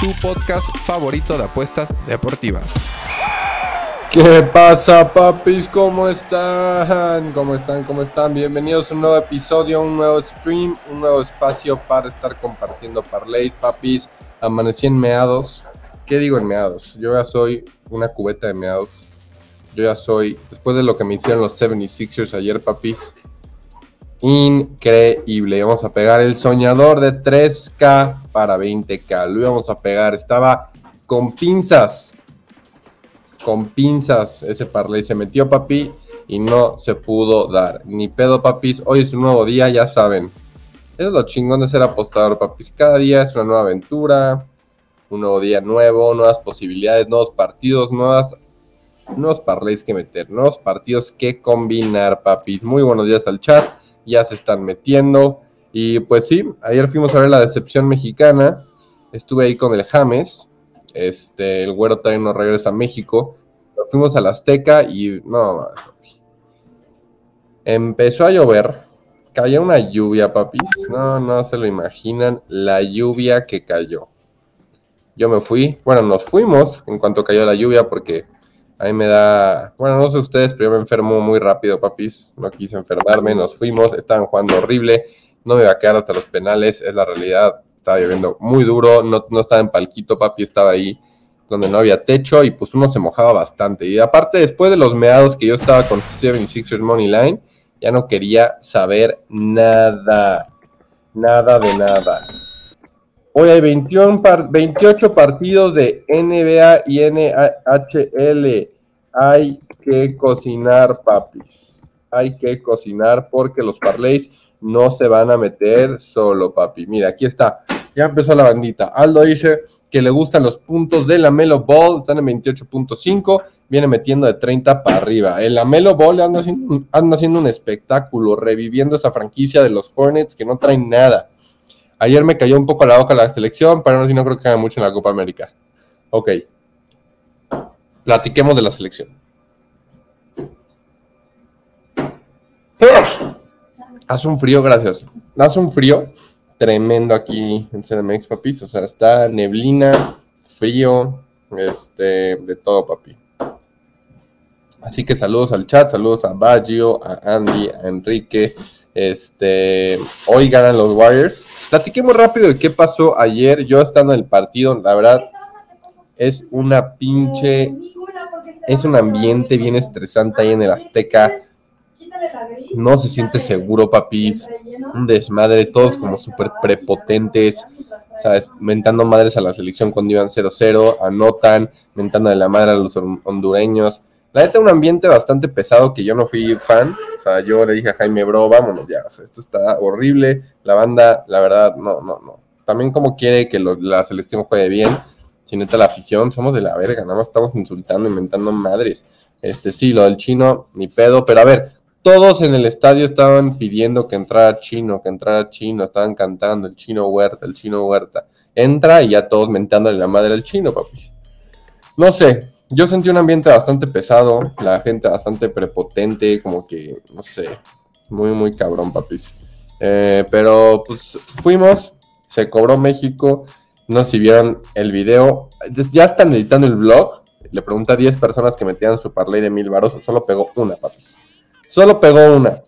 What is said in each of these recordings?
tu podcast favorito de apuestas deportivas. ¿Qué pasa, papis? ¿Cómo están? ¿Cómo están? ¿Cómo están? Bienvenidos a un nuevo episodio, un nuevo stream, un nuevo espacio para estar compartiendo parlay, papis. Amanecí en meados. ¿Qué digo en meados? Yo ya soy una cubeta de meados. Yo ya soy, después de lo que me hicieron los 76ers ayer, papis, increíble. Vamos a pegar el soñador de 3K para 20K. Lo íbamos a pegar. Estaba con pinzas. Con pinzas ese parlay. Se metió papi y no se pudo dar. Ni pedo papis. Hoy es un nuevo día, ya saben. Eso es lo chingón de ser apostador papis. Cada día es una nueva aventura. Un nuevo día nuevo, nuevas posibilidades, nuevos partidos, nuevas nuevos parlays que meter, nuevos partidos que combinar, papis. Muy buenos días al chat ya se están metiendo. Y pues sí, ayer fuimos a ver la decepción mexicana. Estuve ahí con el James. Este, el güero también nos regresa a México. Nos fuimos a la Azteca y no, empezó a llover. Cayó una lluvia, papis. No, no se lo imaginan la lluvia que cayó. Yo me fui, bueno, nos fuimos en cuanto cayó la lluvia porque Ahí me da, bueno, no sé ustedes, pero yo me enfermo muy rápido, papis. No quise enfermarme, nos fuimos, estaban jugando horrible. No me iba a quedar hasta los penales, es la realidad. Estaba lloviendo muy duro, no, no estaba en palquito, papi, estaba ahí donde no había techo y pues uno se mojaba bastante. Y aparte, después de los meados que yo estaba con 76ers Money Line, ya no quería saber nada. Nada de nada. Hoy hay 21 28 partidos de NBA y NHL. Hay que cocinar, papis. Hay que cocinar porque los parlays no se van a meter solo, papi. Mira, aquí está. Ya empezó la bandita. Aldo dice que le gustan los puntos de la Melo Ball. Están en 28.5. Viene metiendo de 30 para arriba. El Melo Ball anda haciendo, anda haciendo un espectáculo, reviviendo esa franquicia de los Hornets que no traen nada. Ayer me cayó un poco la boca la selección, pero no, no creo que haga mucho en la Copa América. Ok. Platiquemos de la selección. Hace un frío, gracias. Hace un frío tremendo aquí en CDMX, papis. O sea, está neblina, frío, este, de todo, papi. Así que saludos al chat, saludos a Baggio, a Andy, a Enrique. Este, hoy ganan los Warriors. Platiquemos rápido de qué pasó ayer. Yo estando en el partido, la verdad, es una pinche. Es un ambiente bien estresante ahí en el Azteca. No se siente seguro, papis. Un desmadre, todos como súper prepotentes. ¿Sabes? Mentando madres a la selección cuando iban 0-0. Anotan, mentando de la madre a los hondureños. La neta, un ambiente bastante pesado que yo no fui fan. O sea, yo le dije a Jaime, bro, vámonos ya. O sea, esto está horrible. La banda, la verdad, no, no, no. También como quiere que la selección juegue bien. Si neta la afición, somos de la verga. Nada más estamos insultando, inventando madres. Este, sí, lo del chino, ni pedo. Pero a ver, todos en el estadio estaban pidiendo que entrara chino, que entrara chino. Estaban cantando el chino huerta, el chino huerta. Entra y ya todos mentándole la madre al chino, papi. No sé, yo sentí un ambiente bastante pesado, la gente bastante prepotente, como que, no sé, muy, muy cabrón, papis. Eh, pero pues fuimos, se cobró México, no sé si vieron el video, ya están editando el vlog, le pregunté a 10 personas que metían su parlay de mil varos, solo pegó una, papis. Solo pegó una.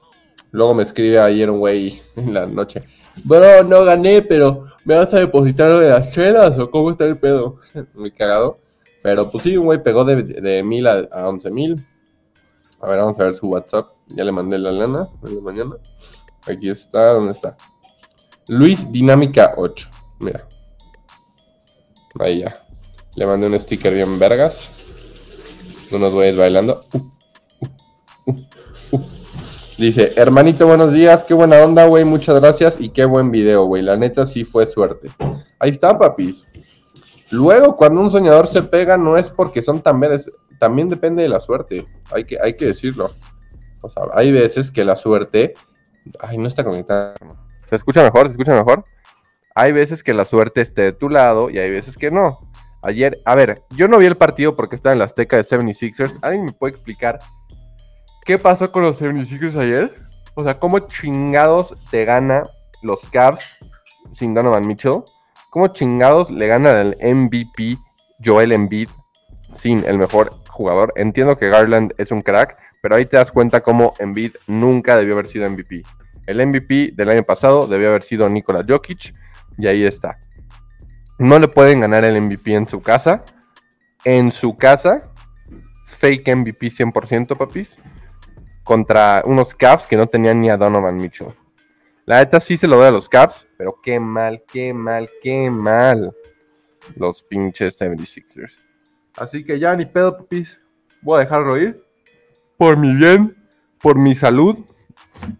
Luego me escribe ayer un güey en la noche, bro, no gané, pero ¿me vas a depositar de las chelas o cómo está el pedo? Muy cagado. Pero pues sí, un güey pegó de, de mil a, once mil. A ver, vamos a ver su WhatsApp. Ya le mandé la lana de la mañana. Aquí está, ¿dónde está? Luis Dinámica 8. Mira. Ahí ya. Le mandé un sticker bien vergas. Unos güeyes bailando. Uh, uh, uh, Dice, hermanito, buenos días, qué buena onda, güey, muchas gracias y qué buen video, güey. La neta sí fue suerte. Ahí está, papis. Luego, cuando un soñador se pega, no es porque son tan veres, también depende de la suerte. Hay que, hay que decirlo. O sea, hay veces que la suerte. Ay, no está conectada. ¿Se escucha mejor? ¿Se escucha mejor? Hay veces que la suerte esté de tu lado y hay veces que no. Ayer, a ver, yo no vi el partido porque estaba en la Azteca de 76ers. ¿Alguien me puede explicar qué pasó con los 76ers ayer? O sea, ¿cómo chingados te gana los Cavs sin Donovan Mitchell? ¿Cómo chingados le gana al MVP Joel Embiid sin el mejor jugador? Entiendo que Garland es un crack, pero ahí te das cuenta cómo Embiid nunca debió haber sido MVP. El MVP del año pasado debió haber sido Nikola Jokic y ahí está. No le pueden ganar el MVP en su casa. En su casa, fake MVP 100%, papis. Contra unos Cavs que no tenían ni a Donovan Mitchell. La neta sí se lo doy a los Cavs, pero qué mal, qué mal, qué mal. Los pinches 76ers. Así que ya ni pedo, papis. Voy a dejarlo ir. Por mi bien, por mi salud.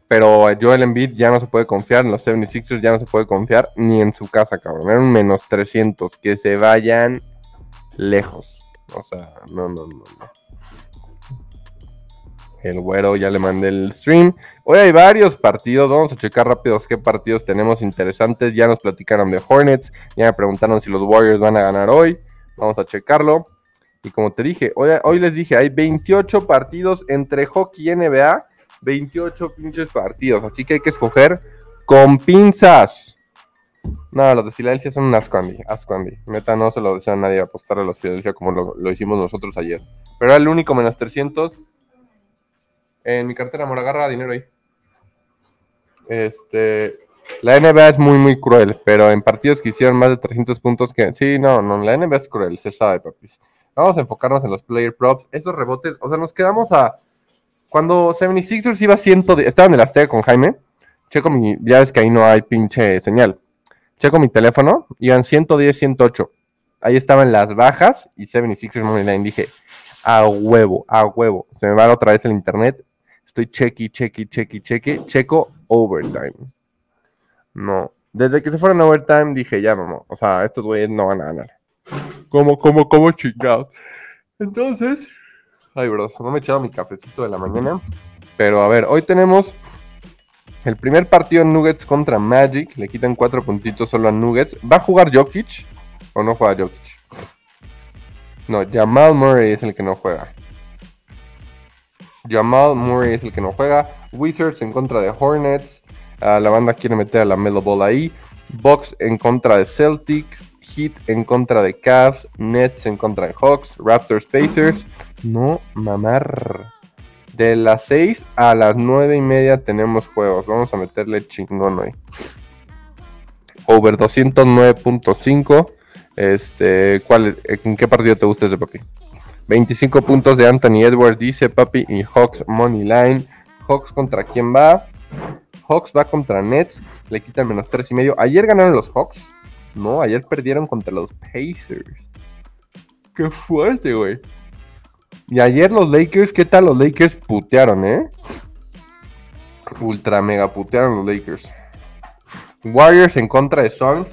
Pero Joel Embiid ya no se puede confiar, en los 76ers ya no se puede confiar ni en su casa, cabrón. Eran menos 300, que se vayan lejos. O sea, no, no, no, no. El güero ya le mandé el stream. Hoy hay varios partidos, vamos a checar rápidos qué partidos tenemos interesantes. Ya nos platicaron de Hornets, ya me preguntaron si los Warriors van a ganar hoy. Vamos a checarlo. Y como te dije, hoy, les dije, hay 28 partidos entre hockey y NBA 28 pinches partidos. Así que hay que escoger con pinzas. No, los de Filadelfia son un asco, Andy. Asco, Andy. Meta no se lo desea a nadie apostar a los Filadelfia como lo, hicimos nosotros ayer. Pero era el único menos 300. En mi cartera me agarra dinero ahí. Este. La NBA es muy, muy cruel, pero en partidos que hicieron más de 300 puntos que... Sí, no, no, la NBA es cruel, se sabe, papis. Vamos a enfocarnos en los player props. Esos rebotes, o sea, nos quedamos a cuando 76ers iba 100, estaba en el Azteca con Jaime, checo mi, ya ves que ahí no hay pinche señal. Checo mi teléfono, iban 110, 108. Ahí estaban las bajas y 76ers Money Line. Dije, a huevo, a huevo. Se me va otra vez el internet. Estoy chequi, chequi, chequi, chequi. Checo overtime. No. Desde que se fueron a overtime dije, ya no. O sea, estos güeyes no van a ganar. ¿Cómo, cómo, cómo chingados? Entonces, Ay, bros, no me he echado mi cafecito de la mañana. Pero a ver, hoy tenemos el primer partido en Nuggets contra Magic. Le quitan cuatro puntitos solo a Nuggets. ¿Va a jugar Jokic o no juega Jokic? No, Jamal Murray es el que no juega. Jamal Murray es el que no juega. Wizards en contra de Hornets. Ah, la banda quiere meter a la Melo Ball ahí. Box en contra de Celtics. Heat en contra de Cavs, Nets en contra de Hawks, Raptors Pacers. No mamar. De las 6 a las 9 y media tenemos juegos. Vamos a meterle chingón hoy. Over 209.5. Este, ¿cuál, ¿En qué partido te gusta ese papi? 25 puntos de Anthony Edwards, dice papi. Y Hawks Money Line. Hawks contra quién va? Hawks va contra Nets. Le quitan menos 3 y medio. Ayer ganaron los Hawks. No, ayer perdieron contra los Pacers. Qué fuerte, güey. Y ayer los Lakers, ¿qué tal los Lakers putearon, eh? Ultra mega putearon los Lakers. Warriors en contra de Suns.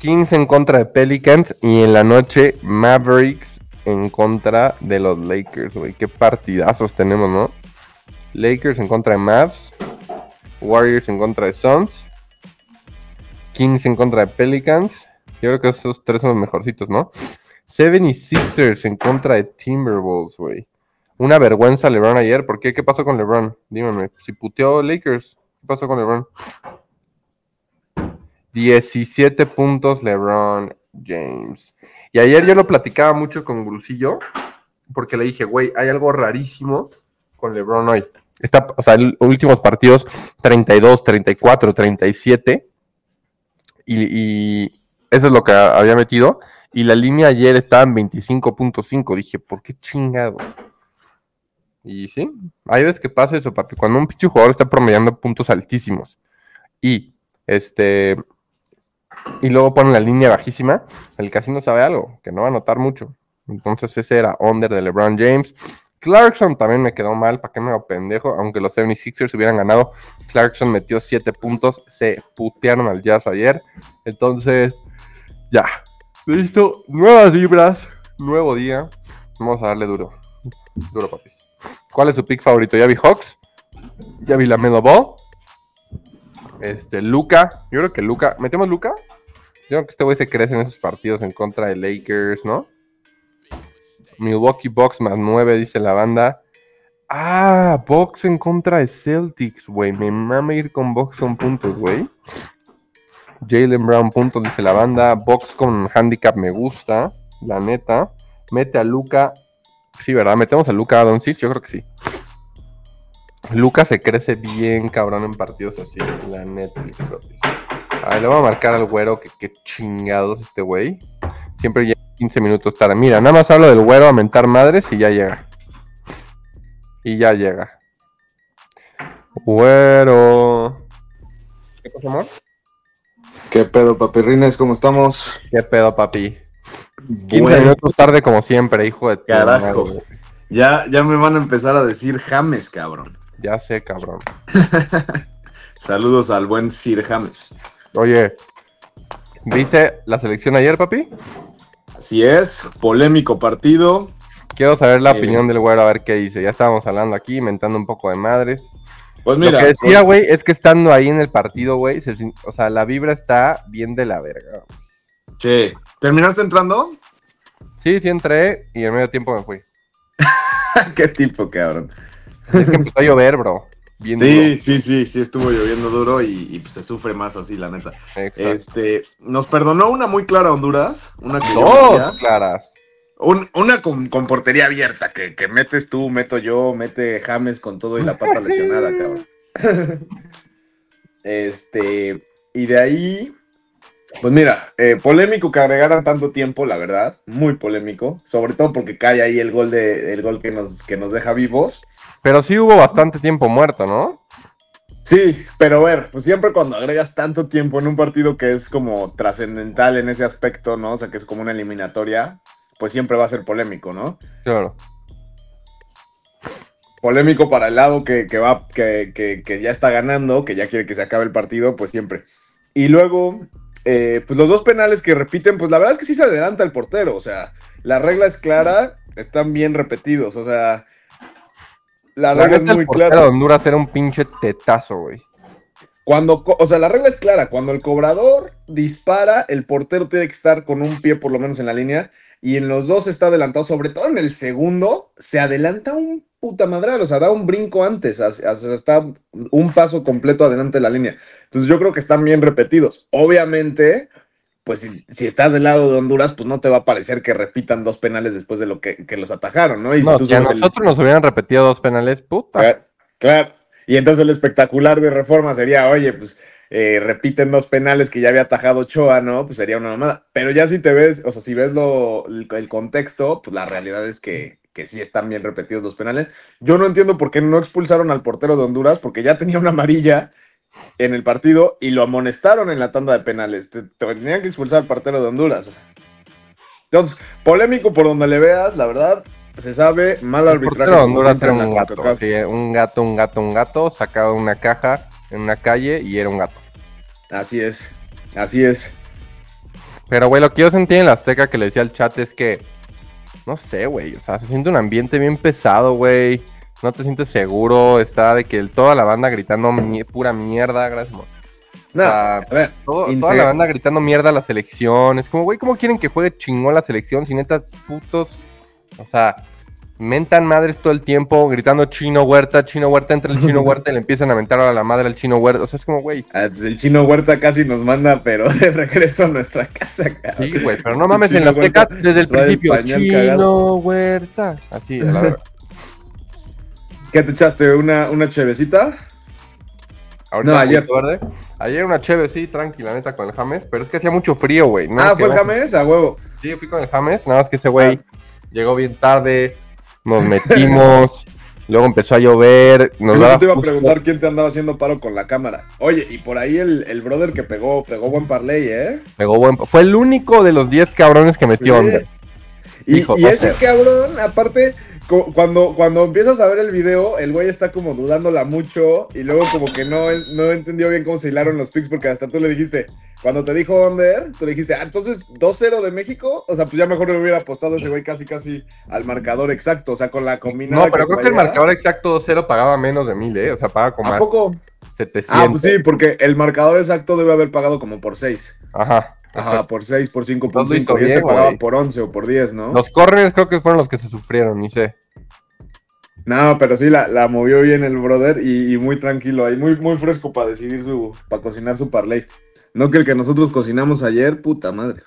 Kings en contra de Pelicans. Y en la noche, Mavericks en contra de los Lakers, güey. Qué partidazos tenemos, ¿no? Lakers en contra de Mavs. Warriors en contra de Suns. Kings en contra de Pelicans. Yo creo que esos tres son los mejorcitos, ¿no? Seven y Sixers en contra de Timberwolves, güey. Una vergüenza LeBron ayer. ¿Por qué? ¿Qué pasó con LeBron? Dígame. Si puteó Lakers, ¿qué pasó con LeBron? 17 puntos LeBron James. Y ayer yo lo platicaba mucho con Grusillo, porque le dije, güey, hay algo rarísimo con LeBron hoy. Está, o sea, los últimos partidos, 32, 34, 37 y, eso es lo que había metido. Y la línea ayer estaba en 25.5. Dije, ¿por qué chingado? Y sí, hay veces que pasa eso, papi. Cuando un pinche jugador está promediando puntos altísimos y este y luego pone la línea bajísima, el casino sabe algo, que no va a notar mucho. Entonces ese era under de LeBron James. Clarkson también me quedó mal, ¿para qué me hago pendejo? Aunque los 76ers hubieran ganado, Clarkson metió 7 puntos, se putearon al Jazz ayer. Entonces, Ya. Listo. Nuevas vibras. Nuevo día. Vamos a darle duro. Duro, papis. ¿Cuál es su pick favorito? Ya vi Hawks. Ya vi la Melo Ball. Este, Luca. Yo creo que Luca. ¿Metemos Luca? Yo creo que este güey se crece en esos partidos en contra de Lakers, ¿no? Milwaukee Bucks más 9, dice la banda. Ah, Bucks en contra de Celtics, güey. Me mama ir con Bucks con puntos, güey. Jalen Brown puntos, dice la banda. Box con handicap me gusta, la neta. Mete a Luca. Sí, ¿verdad? Metemos a Luca a Doncic, yo creo que sí. Luca se crece bien cabrón en partidos así, la Netflix. A ver, le voy a marcar al güero que qué chingados este güey. Siempre llega 15 minutos tarde. Mira, nada más hablo del güero a mentar madres y ya llega. Y ya llega. Güero. ¿Qué pasa, amor? ¿Qué pedo, papirrines? ¿Cómo estamos? ¿Qué pedo, papi? 15 Bueno, minutos tarde como siempre, hijo de Carajo. madre. ya, ya me van a empezar a decir James, cabrón. Ya sé, cabrón. Saludos al buen Sir James. Oye, ¿viste la selección ayer, papi? Así es, polémico partido. Quiero saber la Eh. opinión del güero, a ver qué dice. Ya estábamos hablando aquí, inventando un poco de madres. Pues mira, Lo que decía, güey, es que estando ahí en el partido, güey, se o sea, la vibra está bien de la verga. che, ¿terminaste entrando? Sí, sí entré y en medio tiempo me fui. ¿Qué tipo, cabrón? Es que empezó a llover, bro. Bien Sí, sí, sí, sí, estuvo lloviendo duro y, y, pues se sufre más así, la neta. Exacto. Este, nos perdonó una muy clara Honduras, una que Dos claras. Un- una con, con portería abierta, que, que metes tú, meto yo, mete James con todo y la pata lesionada, cabrón. este, y de ahí, pues mira, eh, polémico que agregaran tanto tiempo, la verdad, muy polémico, sobre todo porque cae ahí el gol de, el gol que nos, que nos deja vivos. Pero sí hubo bastante tiempo muerto, ¿no? Sí, pero a ver, pues siempre cuando agregas tanto tiempo en un partido que es como trascendental en ese aspecto, ¿no? O sea, que es como una eliminatoria, pues siempre va a ser polémico, ¿no? Claro. polémico para el lado que, que va, que, que- que ya está ganando, que ya quiere que se acabe el partido, pues siempre. Y luego, eh, pues los dos penales que repiten, pues la verdad es que sí se adelanta el portero, o sea, la regla es clara, están bien repetidos, o sea, la La regla es muy clara. Honduras era un pinche tetazo, güey. Cuando, o sea, la regla es clara, cuando el cobrador dispara, el portero tiene que estar con un pie por lo menos en la línea, y en los dos está adelantado, sobre todo en el segundo, se adelanta un puta madral, o sea, da un brinco antes, hacia- hacia- está un paso completo adelante de la línea. Entonces yo creo que están bien repetidos. Obviamente, pues si, si estás del lado de Honduras, pues no te va a parecer que repitan dos penales después de lo que, que los atajaron, ¿no? Y No, si a el- nosotros nos hubieran repetido dos penales, puta. Claro, claro. Y entonces el espectacular de reforma sería, oye, pues eh, repiten dos penales que ya había atajado Ochoa, ¿no? Pues sería una mamada. Pero ya si te ves, o sea, si ves lo, el, el contexto, pues la realidad es que, que sí están bien repetidos los penales. Yo no entiendo por qué no expulsaron al portero de Honduras, porque ya tenía una amarilla en el partido y lo amonestaron en la tanda de penales. Te- te tenían que expulsar al portero de Honduras. Entonces, polémico por donde le veas, la verdad, se sabe, mal El arbitraje. Honduras era un gato, sí, un gato, un gato, un gato, sacado de una caja en una calle y era un gato. Así es, así es. Pero, güey, lo que yo sentí en la Azteca que le decía al chat es que, no sé, güey, o sea, se siente un ambiente bien pesado, güey. No te sientes seguro, está de que toda la banda gritando pura mierda, gracias, amor. No, sea, a ver, Todo- toda la banda gritando mierda a la selección. Es como, güey, ¿cómo quieren que juegue chingón la selección si neta putos? O sea, mentan madres todo el tiempo, gritando chino huerta, chino huerta, entra el chino huerta y le empiezan a mentar a la madre al chino huerta. O sea, es como, güey, ah, el chino Huerta casi nos manda, pero de regreso a nuestra casa, cabrón. sí, güey, pero no mames, en la Azteca desde el principio, chino cagado. huerta. Así, a la verdad. ¿Qué te echaste? ¿Una, una chevecita? Ahorita No, ayer. verde. Ayer una chévere, sí, tranquila, neta, con el James, pero es que hacía mucho frío, güey. no ah, ¿fue el James? A huevo. Sí, fui con el James, nada más que ese güey Ah. llegó bien tarde, nos metimos, luego empezó a llover, nos Yo te iba a preguntar quién te andaba haciendo paro con la cámara. Oye, y por ahí el, el brother que pegó, pegó buen parlay, ¿eh? pegó buen- fue el único de los 10 cabrones que metió Sí. under. Y, Dijo, y ese cabrón, aparte, cuando, cuando empiezas a ver el video, el güey está como dudándola mucho y luego como que no, no entendió bien cómo se hilaron los picks porque hasta tú le dijiste, cuando te dijo under, tú le dijiste, ah, entonces 2-0 de México. O sea, pues ya mejor le hubiera apostado ese güey casi casi al marcador exacto. O sea, con la combinada. No, pero creo que el marcador exacto 2-0 pagaba menos de 1000, ¿eh? O sea, paga como ¿A más poco? 700. Ah, pues sí, porque el marcador exacto debe haber pagado como por 6. Ajá. Ajá, por 6, por Entonces lo 5.5. hizo Y este bien, pagaba güey. por 11 o por 10, ¿no? Los corners creo que fueron los que se sufrieron, ni sé. No, pero sí la, la movió bien el brother y, y muy tranquilo ahí, muy, muy fresco para decidir su, para cocinar su parlay. No que el que nosotros cocinamos ayer, puta madre,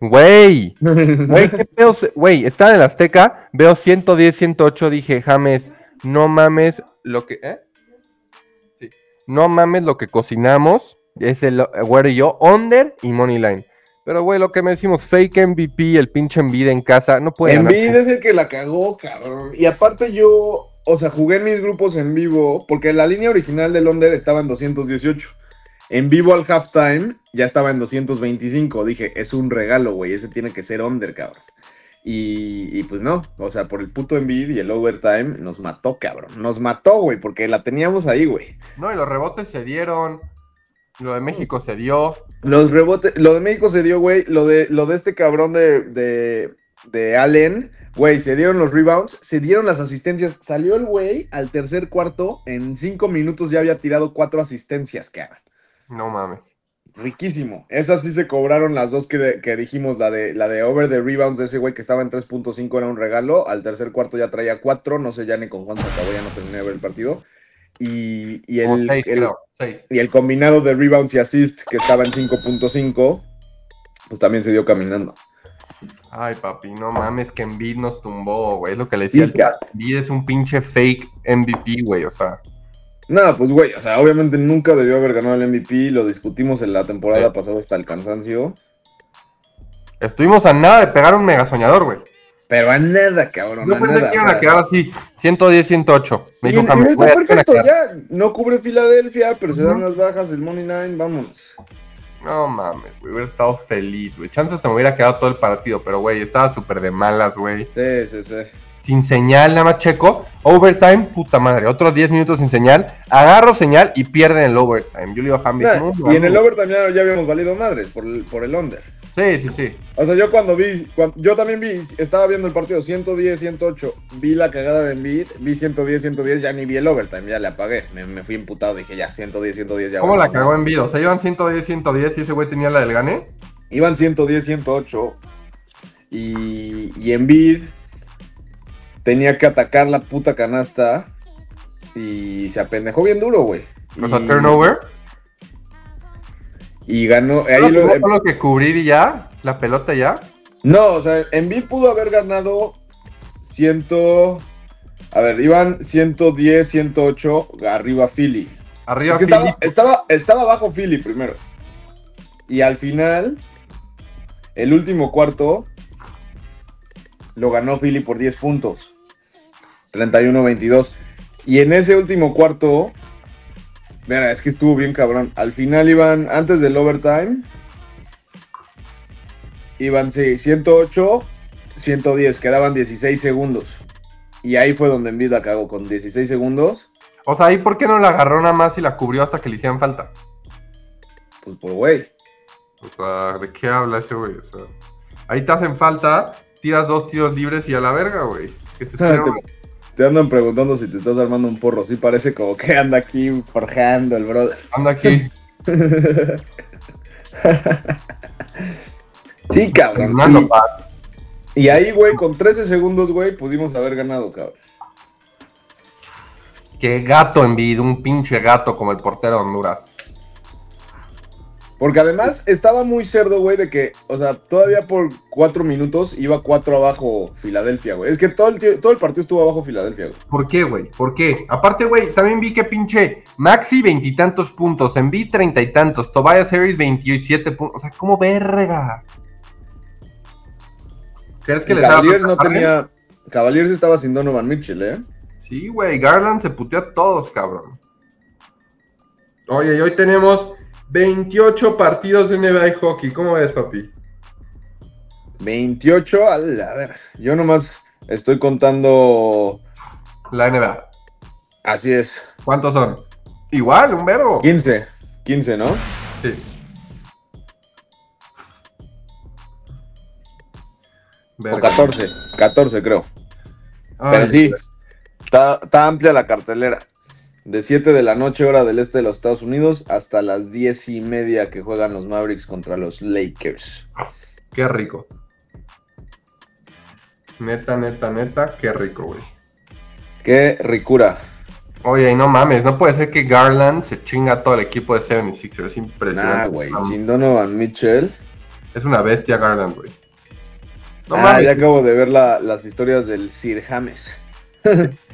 Güey, güey. güey, qué pedo. Güey, estaba en el Azteca, veo 110, 108, dije, James, no mames lo que. ¿Eh? Sí. No mames lo que cocinamos. Es el güero y yo, under y money line. Pero, güey, lo que me decimos, fake MVP, el pinche Envid en casa, no puede ganar. Embiid es el que la cagó, cabrón. Y aparte yo, o sea, jugué en mis grupos en vivo, porque la línea original del Under estaba en 218. En vivo al halftime ya estaba en 225. Dije, es un regalo, güey, ese tiene que ser Under, cabrón. Y, y pues no, o sea, por el puto Embiid y el overtime nos mató, cabrón. Nos mató, güey, porque la teníamos ahí, güey. No, y los rebotes se dieron. Lo de México se dio. Los rebotes, lo de México se dio, güey. Lo de, lo de este cabrón de, de, de Allen, güey, se dieron los rebounds, se dieron las asistencias. Salió el güey al tercer cuarto, en cinco minutos ya había tirado cuatro asistencias, cabrón. No mames. Riquísimo. Esas sí se cobraron las dos que, que dijimos, la de, la de over the rebounds de ese güey que estaba en 3.5 era un regalo. Al tercer cuarto ya traía cuatro, no sé ya ni con cuánto acabó, ya no terminé de ver el partido. Y, el, seis, el- creo. Seis. y el combinado de rebounds y assists que estaba en 5.5, pues también se dio caminando. Ay, papi, no mames, que Embiid nos tumbó, güey. Es lo que le decía. Ca- Embiid es un pinche fake MVP, güey. O sea, No, pues güey, o sea, obviamente nunca debió haber ganado el MVP, lo discutimos en la temporada Sí. pasada hasta el cansancio, estuvimos a nada de pegar un mega soñador, güey. Pero a nada, cabrón, Yo a pensé nada. que iban a quedar así, 110, 108. Me Y, dijo y James, está güey, perfecto, ya no cubre Filadelfia, pero se dan las bajas del Money Line, vámonos. No mames, güey, hubiera estado feliz, güey. Chances te me hubiera quedado todo el partido, pero, güey, estaba súper de malas, güey. Sí, sí, sí. Sin señal, nada más checo. Overtime, puta madre. Otros 10 minutos sin señal. Agarro señal y pierden el overtime. Yo le digo a James, Nah, no, y en el overtime ya, ya habíamos valido madres por el, por el under. Sí, sí, sí. O sea, yo cuando vi, cuan- yo también vi, estaba viendo el partido 110, 108, vi la cagada de Embiid, vi 110, 110, ya ni vi el overtime, ya le apagué, me, me fui imputado, dije ya 110, 110, ya. ¿Cómo la valió cagó en vida? O sea, iban 110, 110 y ese güey tenía la del gane. Iban 110, 108 y, y Embiid tenía que atacar la puta canasta y se apendejó bien duro, güey. O sea, turnover. Y ganó, ahí Ahí lo- solo que cubrir y ya. La pelota ya. No, o sea, Embiid pudo haber ganado 100. A ver, iban 110, 108 arriba Philly. Arriba Es que Philly. estaba, estaba, estaba abajo Philly primero. Y al final, el último cuarto, lo ganó Philly por 10 puntos. 31-22. Y en ese último cuarto, mira, es que estuvo bien cabrón. Al final iban, antes del overtime, iban, sí, 108, 110, quedaban 16 segundos. Y ahí fue donde la cagó con 16 segundos. O sea, ¿ahí por qué no la agarró nada más y la cubrió hasta que le hicieran falta? Pues por güey. O sea, ¿de qué habla ese güey? O sea, ahí te hacen falta, tiras dos tiros libres y a la verga, güey. Que se te, te andan preguntando si te estás armando un porro. Sí, parece como que anda aquí forjando el brother. Anda aquí. Sí, cabrón. Y, ahí, güey, con 13 segundos, güey, pudimos haber ganado, cabrón. Qué gato en vida, un pinche gato como el portero de Honduras. Porque además estaba muy cerdo, güey, de que, o sea, todavía por cuatro minutos iba cuatro abajo Filadelfia, güey. Es que todo el, todo el partido estuvo abajo Filadelfia, güey. ¿Por qué, güey? ¿Por qué? Aparte, güey, también vi que pinche Maxi veintitantos puntos, Envid treinta y tantos, Tobias Harris veintisiete puntos. O sea, ¿cómo verga? ¿Crees que Y les Cavaliers no tenía. Cavaliers estaba sin Donovan Mitchell, ¿eh? Sí, güey, Garland se puteó a todos, cabrón. Oye, y hoy tenemos 28 partidos de NBA y hockey. ¿Cómo ves, papi? 28, a ver, yo nomás estoy contando... La NBA. Así es. ¿Cuántos son? Igual, un verbo. 15, 15, ¿no? Sí. O 14, 14 creo. Ay, Pero sí, está amplia la cartelera. De 7 de la noche, hora del este de los Estados Unidos, hasta las 10 y media que juegan los Mavericks contra los Lakers. Qué rico. Neta, neta, neta, qué rico, güey. Qué ricura. Oye, y no mames, no puede ser que Garland se chinga a todo el equipo de 76ers. Es impresionante. Nah, güey. Sin Donovan Mitchell. Es una bestia Garland, güey. No ah, mames. ya acabo de ver la- las historias del Sir James.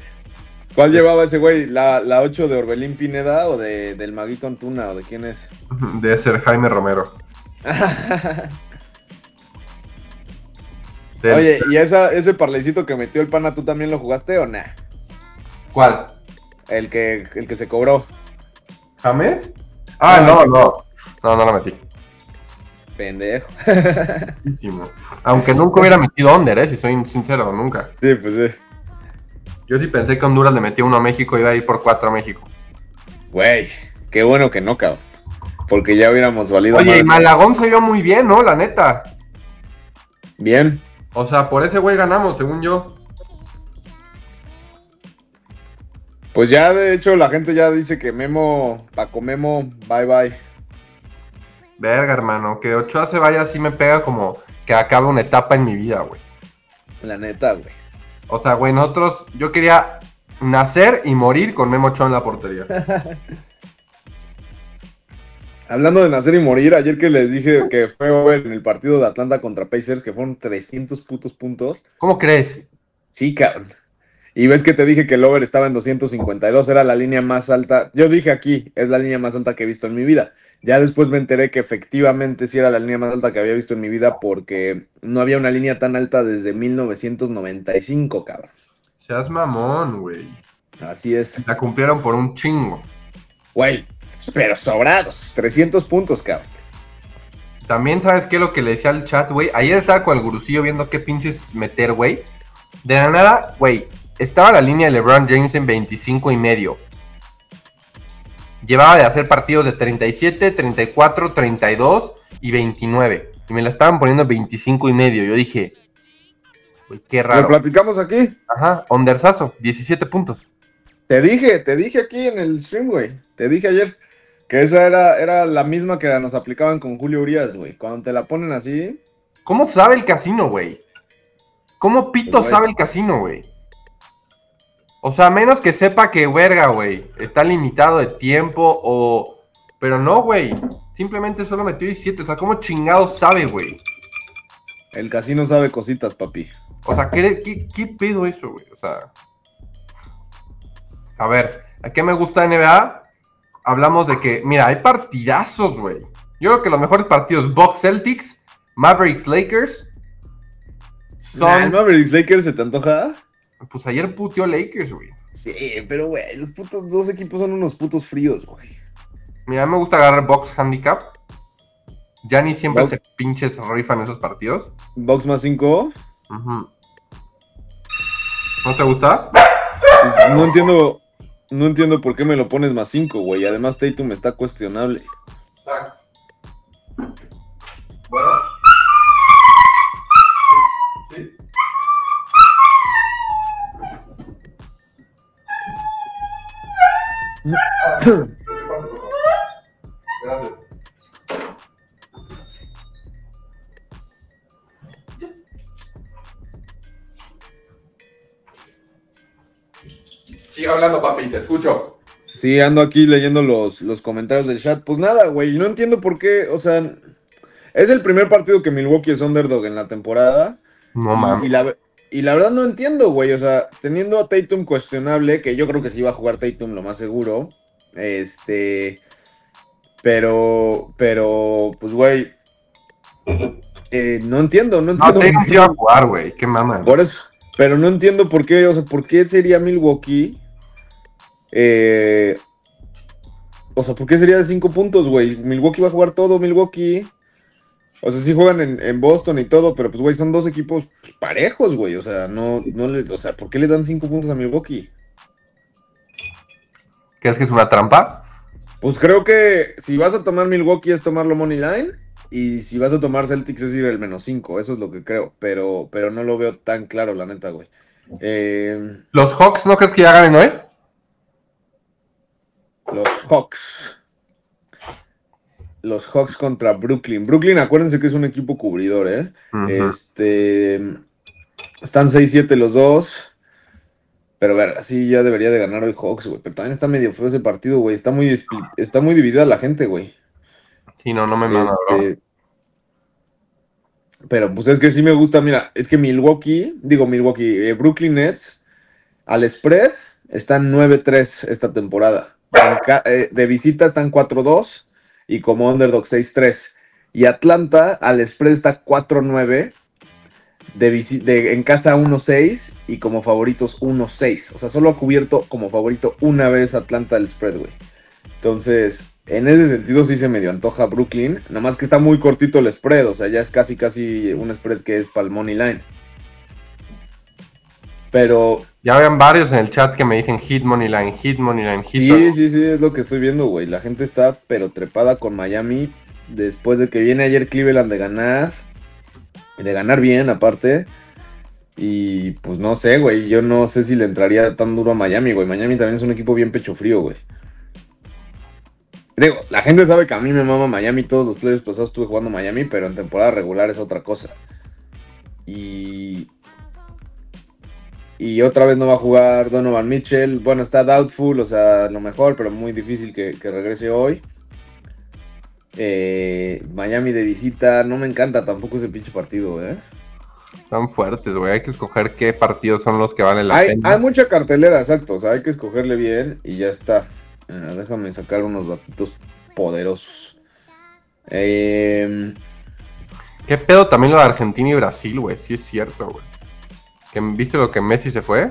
¿Cuál llevaba ese güey? ¿La, la 8 de Orbelín Pineda o de, del Maguito Antuna o de quién es? De ser Jaime Romero. Oye, ¿y esa, ese parlecito que metió el pana, tú también lo jugaste o nah? ¿Cuál? El que, el que se cobró. ¿James? Ah, No, no, no. No, lo metí. Pendejo. Aunque nunca hubiera metido under, eh, si soy sincero, nunca. Sí, pues sí. Yo sí pensé que Honduras le metió uno a México y iba a ir por cuatro a México. Güey, qué bueno que no, cabrón. Porque ya hubiéramos valido Oye, y Malagón se vio muy bien, ¿no? La neta. Bien. O sea, por ese güey ganamos, según yo. Pues ya, de hecho, la gente ya dice que Memo, Paco Memo, bye bye. Verga, hermano. Que Ochoa se vaya así me pega como que acaba una etapa en mi vida, güey. La neta, güey. O sea, güey, nosotros, yo quería nacer y morir con Memo Ochoa en la portería. Hablando de nacer y morir, ayer que les dije que fue over en el partido de Atlanta contra Pacers, que fueron 300 putos puntos. ¿Cómo crees? Sí, cabrón. Y ves que te dije que el over estaba en 252, era la línea más alta. Yo dije aquí, es la línea más alta que he visto en mi vida. Ya después me enteré que efectivamente sí era la línea más alta que había visto en mi vida porque no había una línea tan alta desde 1995, cabrón. Seas mamón, güey. Así es. La cumplieron por un chingo. Güey, pero sobrados. 300 puntos, cabrón. También, ¿sabes qué? Lo que le decía al chat, güey. Ayer estaba con el gurusillo viendo qué pinches meter, güey. De la nada, güey. Estaba la línea de LeBron James en 25 y medio. Llevaba de hacer partidos de 37, 34, 32 y 29. Y me la estaban poniendo en 25 y medio. Yo dije, güey, qué Lo raro. platicamos aquí. Ajá, Ondersazo, 17 puntos. Te dije, te dije aquí en el stream, güey. Te dije ayer que esa era, era la misma que nos aplicaban con Julio Urias, güey. Cuando te la ponen así, ¿Cómo sabe el casino, güey? ¿Cómo pito Pues, sabe el casino, güey? O sea, menos que sepa que, verga, güey, está limitado de tiempo o... Pero no, güey. Simplemente solo metió 17. O sea, ¿cómo chingado sabe, güey? el casino sabe cositas, papi. O sea, ¿qué, qué, qué pedo eso, güey? O sea... A ver, ¿a qué me gusta NBA? Hablamos de que, mira, hay partidazos, güey. Yo creo que los mejores partidos, Bucks Celtics, Mavericks Lakers, Nah, ¿El son... Mavericks Lakers se te antoja? Pues ayer puteó Lakers, güey. Sí, pero güey, los putos dos equipos son unos putos fríos, güey. Mira, me gusta agarrar box handicap. Ya ni siempre Box- se pinches rifan esos partidos. Box más 5. Ujú. ¿No te gusta? no entiendo. No entiendo por qué me lo pones más 5, güey. Además, Tatum está cuestionable. Bueno. Gracias. Sigue hablando, papi, te escucho. Sí, ando aquí leyendo los, los comentarios del chat. Pues nada, güey, no entiendo por qué, o sea, es el primer partido que Milwaukee es underdog en la temporada. No Y, mames. la, y la verdad no entiendo, güey, o sea, teniendo a Tatum cuestionable, que yo creo que sí va a jugar Tatum lo más seguro, este, pero, pero, pues, güey, eh, no entiendo, no No, entiendo. Tatum sí qué- iba a jugar, güey. Qué mama. por eso, pero no entiendo por qué, o sea, por qué sería Milwaukee. Eh, o sea, ¿por qué sería de 5 puntos, güey? Milwaukee va a jugar todo, Milwaukee. O sea, sí juegan en, en Boston y todo, pero pues, güey, son dos equipos pues, parejos, güey. O sea, no, no le, o sea, ¿por qué le dan 5 puntos a Milwaukee? ¿Crees que es una trampa? Pues creo que si vas a tomar Milwaukee es tomarlo money line Y si vas a tomar Celtics es ir el menos 5, eso es lo que creo, pero, pero no lo veo tan claro, la neta, güey. Eh, ¿Los Hawks no crees que ya ganen hoy? los Hawks. Los Hawks contra Brooklyn. Brooklyn, acuérdense que es un equipo cubridor, ¿eh? Este. Están 6-7 los dos. Pero ver, sí, ya debería de ganar hoy Hawks, güey. Pero también está medio feo ese partido, güey. Está muy, está muy dividida la gente, güey. Sí, no, no me manda. Este, pero pues es que sí me gusta, mira, es que Milwaukee, digo Milwaukee, eh, Brooklyn Nets, al spread están 9-3 esta temporada. En eh, de visita están 4-2 y como underdog 6-3. Y Atlanta al spread está 4-9, de de- en casa 1-6 y como favoritos 1-6. O sea, solo ha cubierto como favorito una vez Atlanta al spread, güey. Entonces, en ese sentido sí se medio antoja Brooklyn. Nada más que está muy cortito el spread. O sea, ya es casi casi un spread que es para el line. Pero Ya vean varios en el chat que me dicen hit money line, hit money line, hit sí, sí, sí, es lo que estoy viendo, güey. La gente está pero trepada con Miami. Después de que viene ayer Cleveland de ganar. De ganar bien, aparte. Y pues no sé, güey. Yo no sé si le entraría tan duro a Miami, güey. Miami también es un equipo bien pecho frío, güey. Digo, la gente sabe que a mí me mama Miami. Todos los players pasados estuve jugando Miami, pero en temporada regular es otra cosa. Y. Y otra vez no va a jugar Donovan Mitchell. Bueno, está doubtful, o sea, lo mejor, pero muy difícil que, que regrese hoy. Eh, Miami de visita, no me encanta tampoco ese pinche partido, ¿eh? Están fuertes, güey. Hay que escoger qué partidos son los que valen la Hay, pena. hay mucha cartelera, exacto, o sea, hay que escogerle bien y ya está. Ah, déjame sacar unos datitos poderosos. Eh, ¿Qué pedo también lo de Argentina y Brasil, güey? Sí es cierto, güey. ¿Que ¿Viste lo que Messi se fue?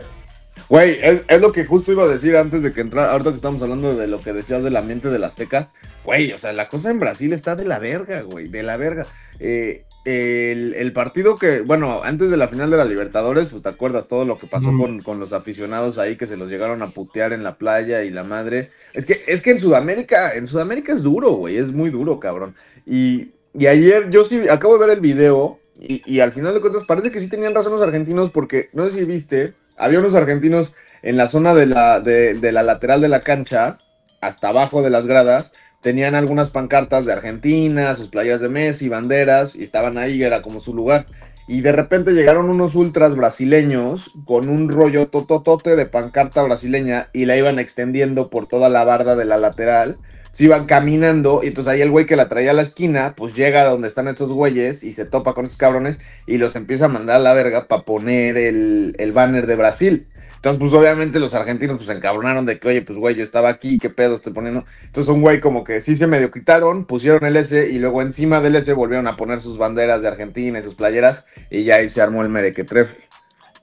Güey, es, es lo que justo iba a decir antes de que entrara, ahorita que estamos hablando de lo que decías del ambiente del Azteca. Güey, o sea, la cosa en Brasil está de la verga, güey, de la verga. Eh, el, el partido que, bueno, antes de la final de la Libertadores, pues te acuerdas todo lo que pasó Mm. con, con los aficionados ahí que se los llegaron a putear en la playa y la madre. Es que, es que en Sudamérica, en Sudamérica es duro, güey, es muy duro, cabrón. Y, y ayer yo sí acabo de ver el video y, al final de cuentas parece que sí tenían razón los argentinos porque, no sé si viste, había unos argentinos en la zona de la, de, de la lateral de la cancha, hasta abajo de las gradas, tenían algunas pancartas de Argentina, sus playas de Messi, banderas, y estaban ahí, era como su lugar. Y de repente llegaron unos ultras brasileños con un rollo tototote de pancarta brasileña y la iban extendiendo por toda la barda de la lateral. Se iban caminando y entonces ahí el güey que la traía a la esquina, pues llega a donde están estos güeyes y se topa con estos cabrones y los empieza a mandar a la verga para poner el, el banner de Brasil. Entonces, pues obviamente los argentinos pues se encabronaron de que, oye, pues güey, yo estaba aquí, ¿qué pedo estoy poniendo? Entonces un güey como que sí se medio quitaron, pusieron el S y luego encima del S volvieron a poner sus banderas de Argentina y sus playeras y ya ahí se armó el merequetrefe.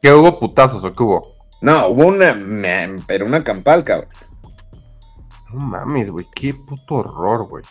¿Qué hubo putazos o qué hubo? No, hubo una, pero una campal, cabrón. No mames, güey. Qué puto horror, güey.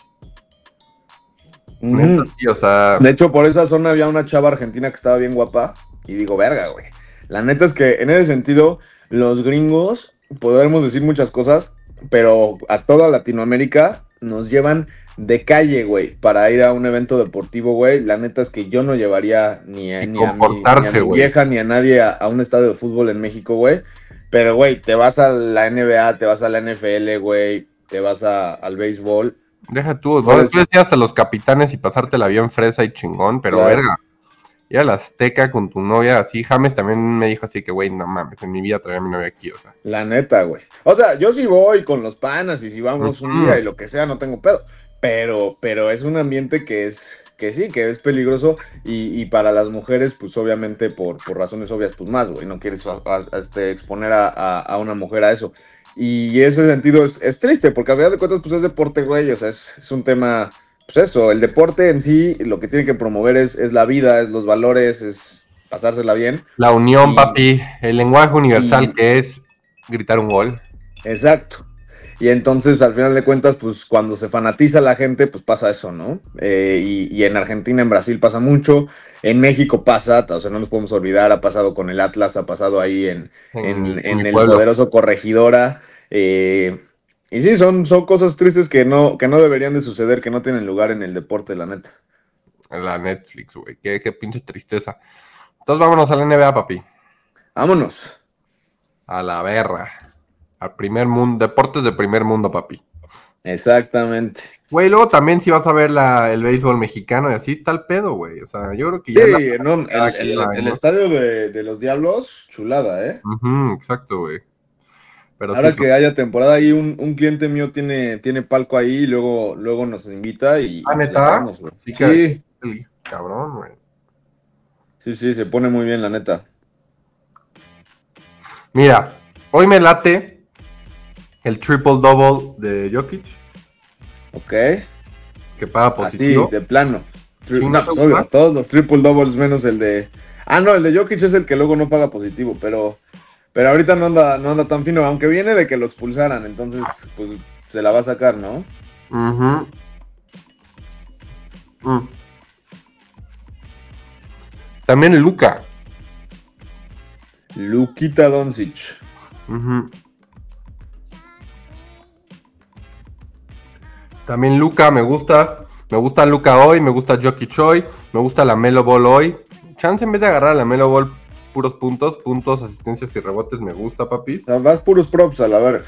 Neta, o sea, De hecho, por esa zona había una chava argentina que estaba bien guapa. Y digo, verga, güey. La neta es que en ese sentido, los gringos, podemos decir muchas cosas, pero a toda Latinoamérica nos llevan de calle, güey, para ir a un evento deportivo, güey. La neta es que yo no llevaría ni a, ni a mi, ni a comportarse, mi güey. vieja ni a nadie a, a un estadio de fútbol en México, güey. Pero, güey, te vas a la NBA, te vas a la NFL, güey, te vas a- al béisbol. deja tú. Puedes- ir hasta los capitanes y pasártela bien fresa y chingón, pero Claro. verga. Ir a la Azteca con tu novia así. James también me dijo así que, güey, no mames, en mi vida traía a mi novia aquí, o sea. La neta, güey. O sea, yo sí voy con los panas y si vamos un día y lo que sea, no tengo pedo. Pero, pero es un ambiente que es, que sí, que es peligroso y, y para las mujeres, pues obviamente por, por razones obvias, pues más, güey. No quieres a- a- este, exponer a, a- a una mujer a eso. Y ese sentido es, es triste, porque a final de cuentas, pues es deporte, güey. O sea, es, es un tema, pues eso, el deporte en sí, lo que tiene que promover es, es la vida, es los valores, es pasársela bien. La unión, Y- papi. El lenguaje universal y- que es gritar un gol. Exacto. Y entonces, al final de cuentas, pues cuando se fanatiza la gente, pues pasa eso, ¿no? Eh, y, y en Argentina, en Brasil pasa mucho, en México pasa, o sea, no nos podemos olvidar, ha pasado con el Atlas, ha pasado ahí en, en, en en mi el pueblo. poderoso Corregidora. eh, y sí, son, son cosas tristes que no, que no deberían de suceder, que no tienen lugar en el deporte, la neta. La Netflix, güey. Qué, qué pinche tristeza. Entonces vámonos a la NBA, papi. Vámonos. A la berra. Al primer mundo. Deportes de primer mundo, papi. Exactamente. Güey, luego también si vas a ver la, el béisbol mexicano y así está el pedo, güey. O sea, yo creo que ya... Sí, la- no, el, estadio de, de los Diablos, chulada, ¿eh? Ujú, exacto, güey. Pero Ahora sí, que haya temporada ahí, un, un cliente mío tiene, tiene palco ahí y luego, luego nos invita y... Ah, ¿neta? güey. Sí, Sí, que- el cabrón, güey. sí, sí, se pone muy bien, la neta. Mira, hoy me late el triple double de Jokic, Ok. que paga Así, positivo. de plano. Tri- Sí, no, ¿no te pues, obvio, todos los triple doubles menos el de. Ah, no, el de Jokic es el que luego no paga positivo, pero. Pero ahorita no anda, no anda tan fino, aunque viene de que lo expulsaran, entonces, pues se la va a sacar, ¿no? Mm. También Luca. Luquita Doncic. También Luca me gusta. Me gusta Luca hoy, me gusta Jokic hoy, me gusta la Melo Ball hoy. Chance en vez de agarrar la Melo Ball puros puntos, puntos, asistencias y rebotes, me gusta, O papis. sea, vas puros props a la verga.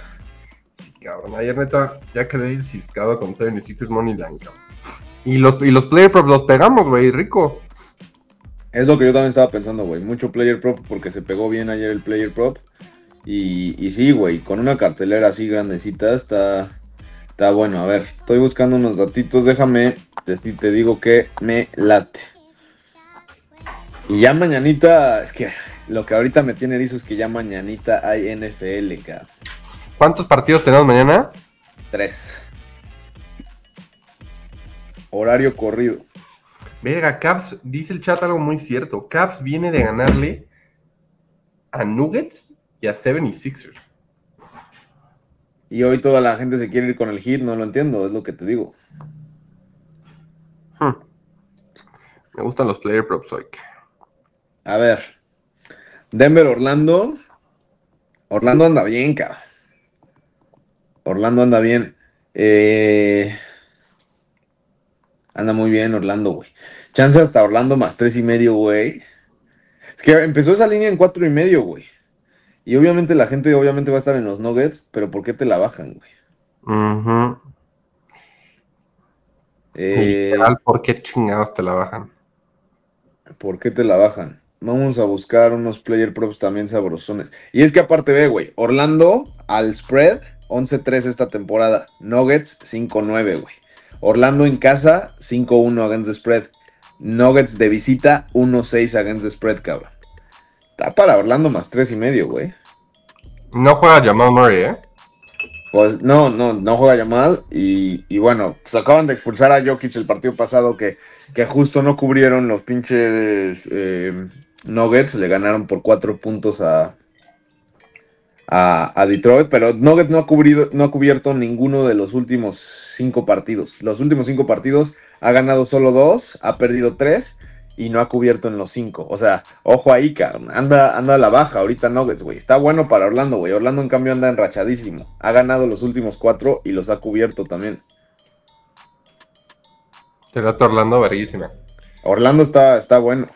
Sí, cabrón. Ayer neta ya quedé ciscado con 76ers Money Line, cabrón. Y los, y los player props los pegamos, güey, rico. Es lo que yo también estaba pensando, güey. Mucho player prop porque se pegó bien ayer el player prop. Y, y sí, güey, con una cartelera así grandecita está, está bueno. A ver, estoy buscando unos datitos. Déjame, te, te digo que me late. Y ya mañanita, es que lo que ahorita me tiene erizo es que ya mañanita hay NFL, cabrón. ¿Cuántos partidos tenemos mañana? Tres. Horario corrido. Verga, Caps, dice el chat algo muy cierto. Caps viene de ganarle a Nuggets y a 76ers. Y hoy toda la gente se quiere ir con el hit, no lo entiendo, es lo que te digo. Hmm. Me gustan los player props hoy. A ver. Denver, Orlando. Orlando anda bien, cabrón. Orlando anda bien. Eh, anda muy bien Orlando, güey. Chance hasta Orlando más tres y medio, güey. Es que empezó esa línea en cuatro y medio, güey. Y obviamente la gente obviamente va a estar en los Nuggets, pero ¿por qué te la bajan, güey? Ujú. Eh, Literal, ¿por qué chingados te la bajan? ¿Por qué te la bajan? Vamos a buscar unos player props también sabrosones. Y es que aparte ve, güey, Orlando al spread 11-3 esta temporada. Nuggets 5-9, güey. Orlando en casa 5-1 against the spread. Nuggets de visita 1-6 against the spread, cabrón. Está para Orlando más 3 y medio, güey. No juega Jamal Murray, ¿eh? Pues no, no, no juega Yamal. Y, y bueno, se acaban de expulsar a Jokic el partido pasado que, que justo no cubrieron los pinches eh, Nuggets. Le ganaron por cuatro puntos a, a, a Detroit. Pero Nuggets no ha, cubrido, no ha cubierto ninguno de los últimos cinco partidos. Los últimos cinco partidos ha ganado solo dos, ha perdido tres. Y no ha cubierto en los cinco. O sea, ojo ahí. Anda, anda a la baja ahorita Nuggets, güey. Está bueno para Orlando, güey. Orlando, en cambio, anda enrachadísimo. Ha ganado los últimos cuatro y los ha cubierto también. Te la Orlando, verguísima. Orlando está, está bueno.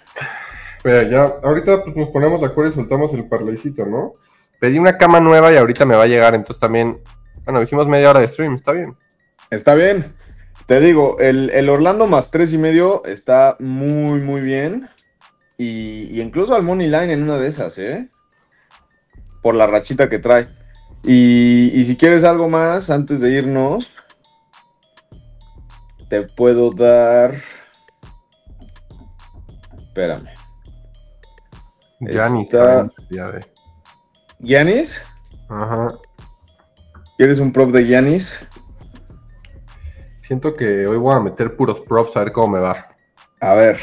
Mira, ya, ahorita pues nos ponemos de acuerdo y soltamos el parlaycito, ¿no? Pedí una cama nueva y ahorita me va a llegar, entonces también. Bueno, hicimos media hora de stream, está bien. Está bien. Te digo, el, el Orlando más tres y medio está muy, muy bien. Y, incluso al Money Line en una de esas, ¿eh? Por la rachita que trae. Y si quieres algo más, antes de irnos, te puedo dar. Espérame. Giannis Está- también, ya de- ¿Giannis? Ajá. ¿Quieres un prop de Giannis? Siento que hoy voy a meter puros props a ver cómo me va. A ver,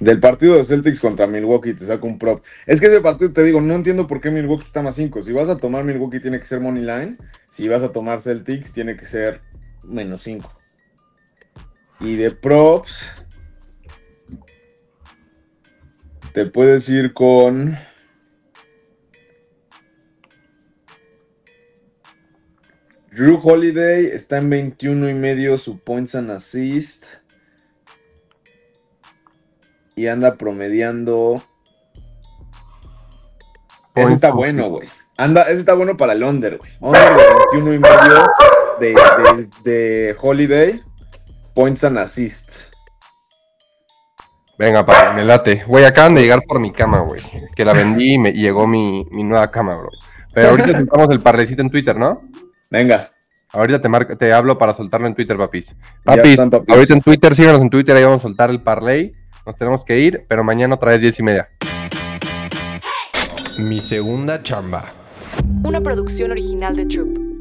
del partido de Celtics contra Milwaukee te saco un prop. Es que ese partido te digo, no entiendo por qué Milwaukee está más 5. Si vas a tomar Milwaukee tiene que ser money line. Si vas a tomar Celtics tiene que ser menos 5. Y de props te puedes ir con Drew Holiday está en 21 y medio su points and assist. y anda promediando. Ese está bueno, güey. Anda, ese está bueno para el under, güey. Under de 21 y medio de, de, de Holiday. Points and assists. Venga, papi, me late. Güey, acaban de llegar por mi cama, güey. Que la vendí y me llegó mi, mi nueva cama, bro. Pero ahorita soltamos el parlecito en Twitter, ¿no? Venga. Ahorita te, marco, te hablo para soltarlo en Twitter, papis. Papis, están, papis. ahorita en Twitter, síganos en Twitter, ahí vamos a soltar el parlay. Nos tenemos que ir, pero mañana otra vez diez y media. Mi segunda chamba. Una producción original de Troop.